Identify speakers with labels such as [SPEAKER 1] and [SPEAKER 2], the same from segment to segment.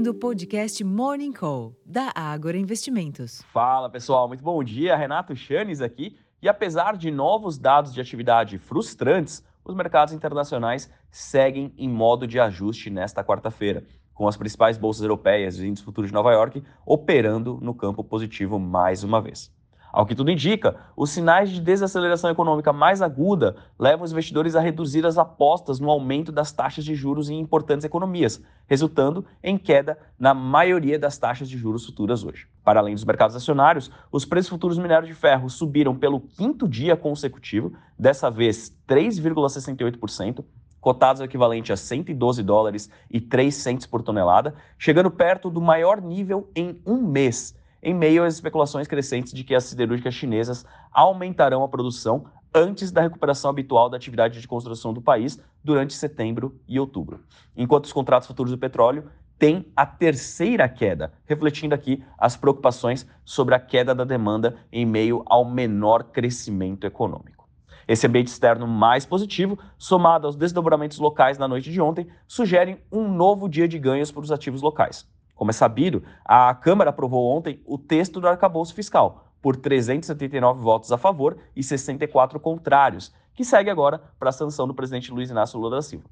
[SPEAKER 1] ouvindo o podcast Morning Call, da Ágora Investimentos.
[SPEAKER 2] Fala pessoal, muito bom dia. Renato Chanes aqui. E apesar de novos dados de atividade frustrantes, os mercados internacionais seguem em modo de ajuste nesta quarta-feira, com as principais bolsas europeias e índices futuros de Nova York operando no campo positivo mais uma vez. Ao que tudo indica, os sinais de desaceleração econômica mais aguda levam os investidores a reduzir as apostas no aumento das taxas de juros em importantes economias, resultando em queda na maioria das taxas de juros futuras hoje. Para além dos mercados acionários, os preços futuros do minério de ferro subiram pelo quinto dia consecutivo, dessa vez 3,68%, cotados equivalente a 112 dólares e 3 centes por tonelada, chegando perto do maior nível em um mês em meio às especulações crescentes de que as siderúrgicas chinesas aumentarão a produção antes da recuperação habitual da atividade de construção do país durante setembro e outubro. Enquanto os contratos futuros do petróleo têm a terceira queda, refletindo aqui as preocupações sobre a queda da demanda em meio ao menor crescimento econômico. Esse ambiente externo mais positivo, somado aos desdobramentos locais na noite de ontem, sugerem um novo dia de ganhos para os ativos locais. Como é sabido, a Câmara aprovou ontem o texto do arcabouço fiscal, por 379 votos a favor e 64 contrários, que segue agora para a sanção do presidente Luiz Inácio Lula da Silva.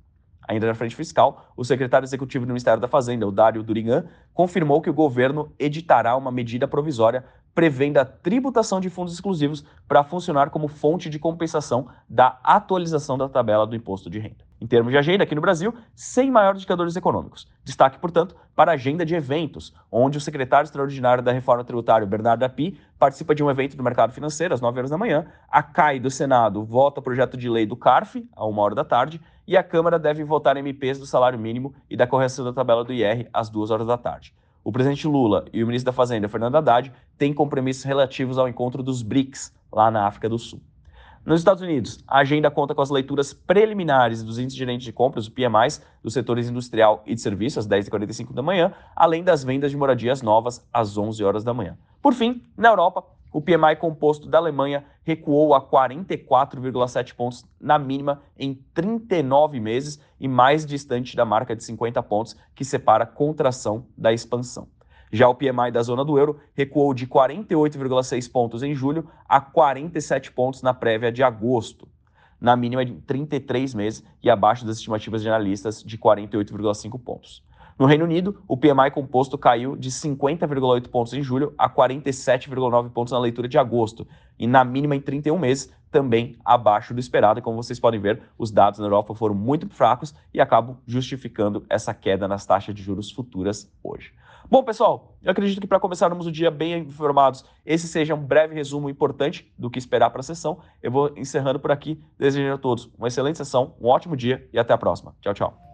[SPEAKER 2] Ainda na frente fiscal, o secretário executivo do Ministério da Fazenda, o Dário Durigan, confirmou que o governo editará uma medida provisória prevendo a tributação de fundos exclusivos para funcionar como fonte de compensação da atualização da tabela do imposto de renda. Em termos de agenda, aqui no Brasil, sem maiores indicadores econômicos. Destaque, portanto, para a agenda de eventos, onde o secretário extraordinário da reforma tributária, Bernardo Api, participa de um evento do mercado financeiro às 9 horas da manhã, a CAI do Senado vota projeto de lei do CARF, a uma hora da tarde, e a Câmara deve votar MPs do salário mínimo e da correção da tabela do IR às 2 horas da tarde. O presidente Lula e o ministro da Fazenda, Fernando Haddad, têm compromissos relativos ao encontro dos BRICS, lá na África do Sul. Nos Estados Unidos, a agenda conta com as leituras preliminares dos índices gerentes de compras, o PMIs, dos setores industrial e de serviços, às 10h45 da manhã, além das vendas de moradias novas, às 11 horas da manhã. Por fim, na Europa, o PMI composto da Alemanha recuou a 44,7 pontos na mínima em 39 meses e mais distante da marca de 50 pontos que separa contração da expansão. Já o PMI da zona do euro recuou de 48,6 pontos em julho a 47 pontos na prévia de agosto, na mínima de 33 meses e abaixo das estimativas de analistas de 48,5 pontos. No Reino Unido, o PMI composto caiu de 50,8 pontos em julho a 47,9 pontos na leitura de agosto, e na mínima em 31 meses, também abaixo do esperado. Como vocês podem ver, os dados na Europa foram muito fracos e acabam justificando essa queda nas taxas de juros futuras hoje. Bom, pessoal, eu acredito que para começarmos o dia bem informados, esse seja um breve resumo importante do que esperar para a sessão. Eu vou encerrando por aqui, desejando a todos uma excelente sessão, um ótimo dia e até a próxima. Tchau, tchau.